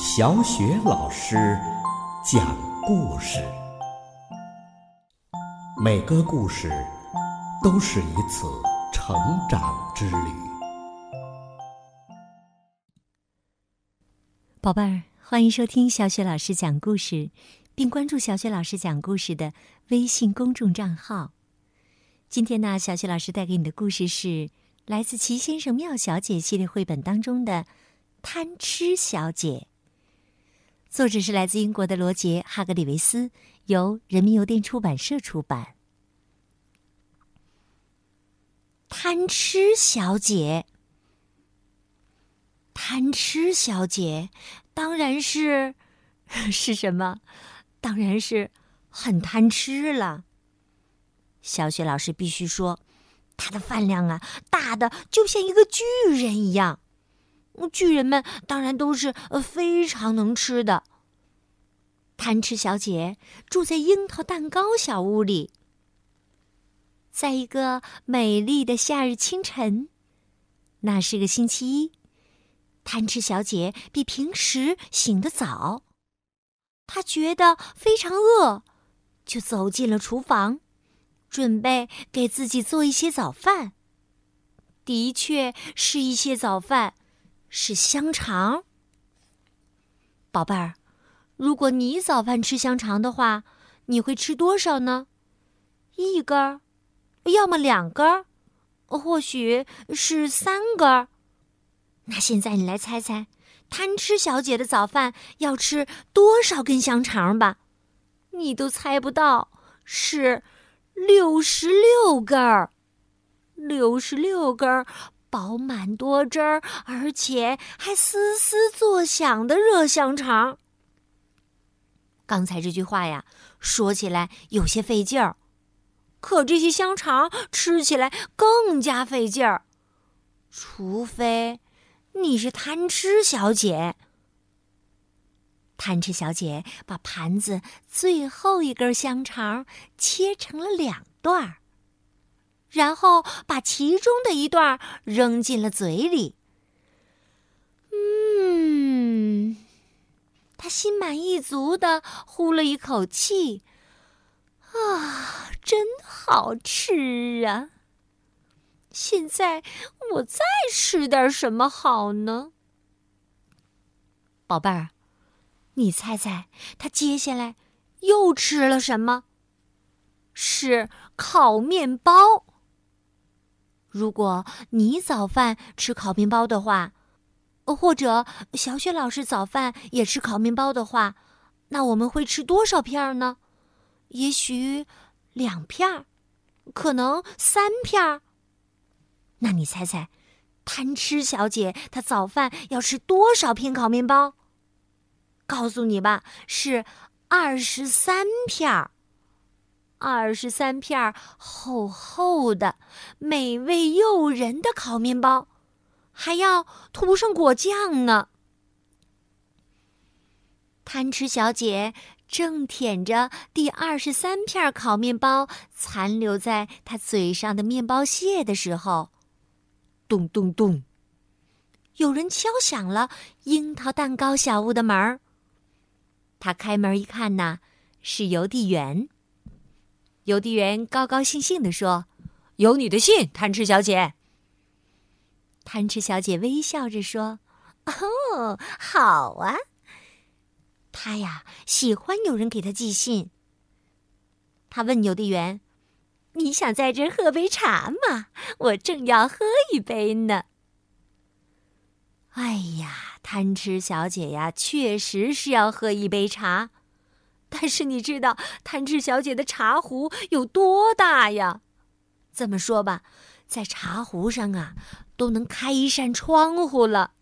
小雪老师讲故事，每个故事都是一次成长之旅。宝贝儿，欢迎收听小雪老师讲故事，并关注小雪老师讲故事的微信公众账号。今天呢，小雪老师带给你的故事是来自《齐先生妙小姐》系列绘本当中的《贪吃小姐》。作者是来自英国的罗杰·哈格里维斯，由人民邮电出版社出版。贪吃小姐，贪吃小姐，当然是 是什么？当然是很贪吃了。小雪老师必须说，她的饭量啊，大的就像一个巨人一样。巨人们当然都是非常能吃的。贪吃小姐住在樱桃蛋糕小屋里。在一个美丽的夏日清晨，那是个星期一，贪吃小姐比平时醒得早。她觉得非常饿，就走进了厨房，准备给自己做一些早饭。的确是一些早饭。是香肠，宝贝儿。如果你早饭吃香肠的话，你会吃多少呢？一根儿，要么两根儿，或许是三根儿。那现在你来猜猜，贪吃小姐的早饭要吃多少根香肠吧？你都猜不到，是六十六根儿，六十六根儿。饱满多汁儿，而且还嘶嘶作响的热香肠。刚才这句话呀，说起来有些费劲儿，可这些香肠吃起来更加费劲儿。除非你是贪吃小姐。贪吃小姐把盘子最后一根香肠切成了两段儿。然后把其中的一段扔进了嘴里。嗯，他心满意足的呼了一口气，啊，真好吃啊！现在我再吃点什么好呢？宝贝儿，你猜猜他接下来又吃了什么？是烤面包。如果你早饭吃烤面包的话，或者小雪老师早饭也吃烤面包的话，那我们会吃多少片呢？也许两片，可能三片。那你猜猜，贪吃小姐她早饭要吃多少片烤面包？告诉你吧，是二十三片。二十三片厚厚的、美味诱人的烤面包，还要涂上果酱呢。贪吃小姐正舔着第二十三片烤面包残留在她嘴上的面包屑的时候，咚咚咚，有人敲响了樱桃蛋糕小屋的门儿。他开门一看呐，是邮递员。邮递员高高兴兴地说：“有你的信，贪吃小姐。”贪吃小姐微笑着说：“哦，好啊。”她呀，喜欢有人给她寄信。她问邮递员：“你想在这喝杯茶吗？我正要喝一杯呢。”哎呀，贪吃小姐呀，确实是要喝一杯茶。但是你知道贪吃小姐的茶壶有多大呀？这么说吧，在茶壶上啊，都能开一扇窗户了。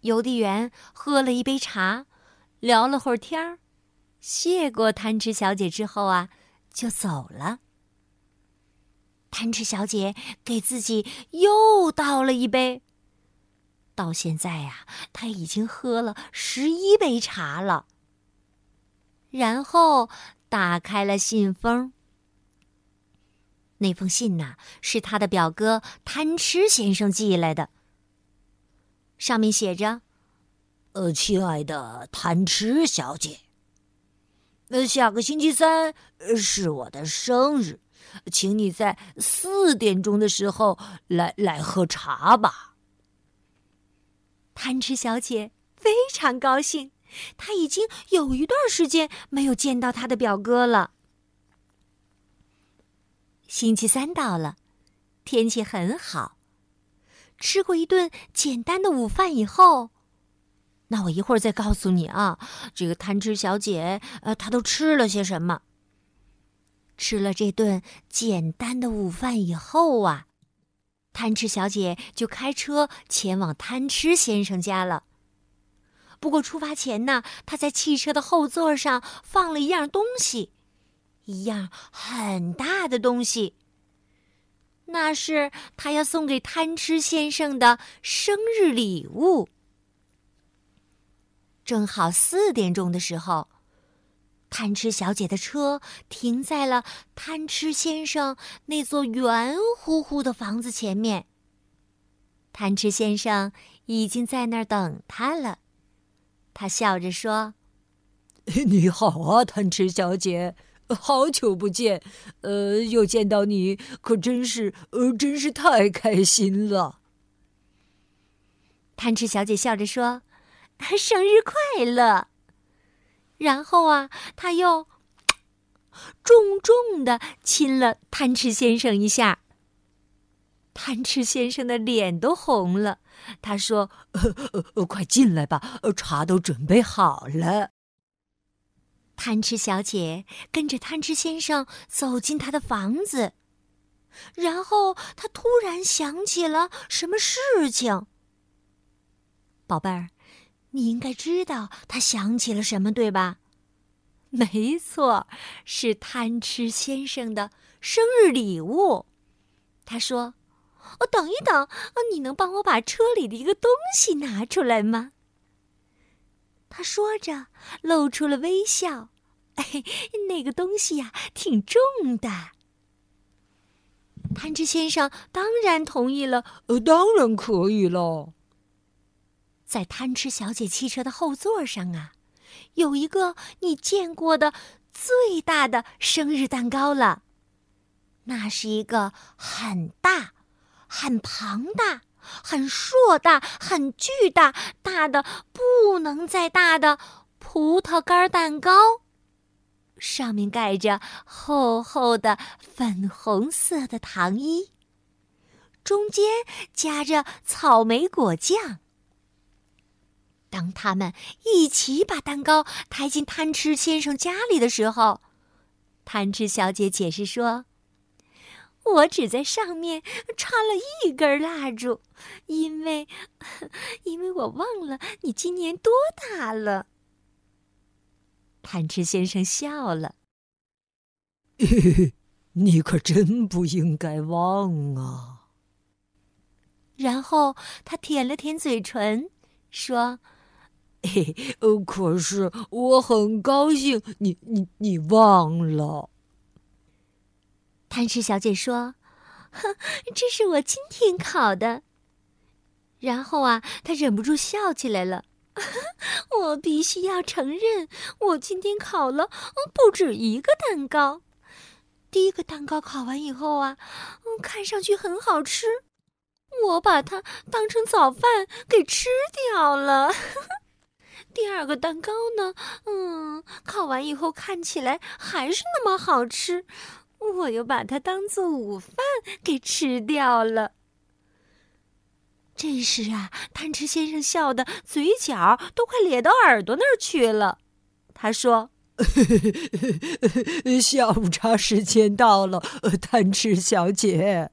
邮递员喝了一杯茶，聊了会儿天儿，谢过贪吃小姐之后啊，就走了。贪吃小姐给自己又倒了一杯。到现在呀，他已经喝了十一杯茶了。然后打开了信封。那封信呐，是他的表哥贪吃先生寄来的。上面写着：“呃，亲爱的贪吃小姐，呃，下个星期三是我的生日，请你在四点钟的时候来来喝茶吧。”贪吃小姐非常高兴，她已经有一段时间没有见到她的表哥了。星期三到了，天气很好。吃过一顿简单的午饭以后，那我一会儿再告诉你啊，这个贪吃小姐呃，她都吃了些什么。吃了这顿简单的午饭以后啊。贪吃小姐就开车前往贪吃先生家了。不过出发前呢，她在汽车的后座上放了一样东西，一样很大的东西。那是她要送给贪吃先生的生日礼物。正好四点钟的时候。贪吃小姐的车停在了贪吃先生那座圆乎乎的房子前面。贪吃先生已经在那儿等他了，他笑着说：“你好啊，贪吃小姐，好久不见，呃，又见到你，可真是，呃，真是太开心了。”贪吃小姐笑着说：“生日快乐。”然后啊，他又重重的亲了贪吃先生一下。贪吃先生的脸都红了。他说：“呃呃呃快进来吧，呃茶都准备好了。”贪吃小姐跟着贪吃先生走进他的房子，然后他突然想起了什么事情。宝贝儿。你应该知道他想起了什么，对吧？没错，是贪吃先生的生日礼物。他说：“哦，等一等，你能帮我把车里的一个东西拿出来吗？”他说着，露出了微笑。哎，那个东西呀，挺重的。贪吃先生当然同意了。呃，当然可以了。在贪吃小姐汽车的后座上啊，有一个你见过的最大的生日蛋糕了。那是一个很大、很庞大、很硕大、很巨大、大的不能再大的葡萄干蛋糕，上面盖着厚厚的粉红色的糖衣，中间夹着草莓果酱。当他们一起把蛋糕抬进贪吃先生家里的时候，贪吃小姐解释说：“我只在上面插了一根蜡烛，因为，因为我忘了你今年多大了。”贪吃先生笑了：“你可真不应该忘啊。”然后他舔了舔嘴唇，说。嘿，呃，可是我很高兴，你你你忘了。贪吃小姐说：“哼，这是我今天烤的。”然后啊，她忍不住笑起来了。我必须要承认，我今天烤了不止一个蛋糕。第一个蛋糕烤完以后啊，看上去很好吃，我把它当成早饭给吃掉了。第二个蛋糕呢？嗯，烤完以后看起来还是那么好吃，我又把它当做午饭给吃掉了。这时啊，贪吃先生笑的嘴角都快咧到耳朵那儿去了。他说：“ 下午茶时间到了，贪吃小姐。”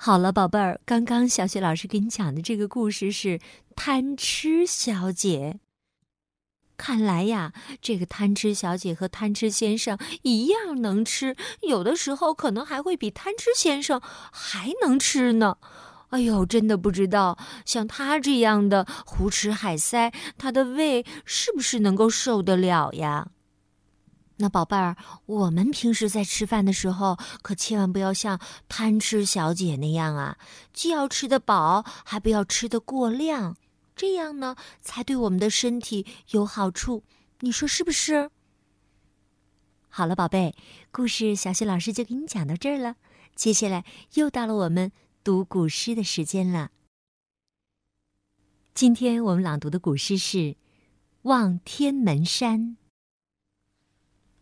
好了，宝贝儿，刚刚小雪老师给你讲的这个故事是贪吃小姐。看来呀，这个贪吃小姐和贪吃先生一样能吃，有的时候可能还会比贪吃先生还能吃呢。哎呦，真的不知道像他这样的胡吃海塞，他的胃是不是能够受得了呀？那宝贝儿，我们平时在吃饭的时候，可千万不要像贪吃小姐那样啊，既要吃得饱，还不要吃得过量，这样呢才对我们的身体有好处。你说是不是？好了，宝贝，故事小雪老师就给你讲到这儿了。接下来又到了我们读古诗的时间了。今天我们朗读的古诗是《望天门山》。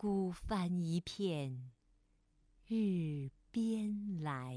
孤帆一片日边来。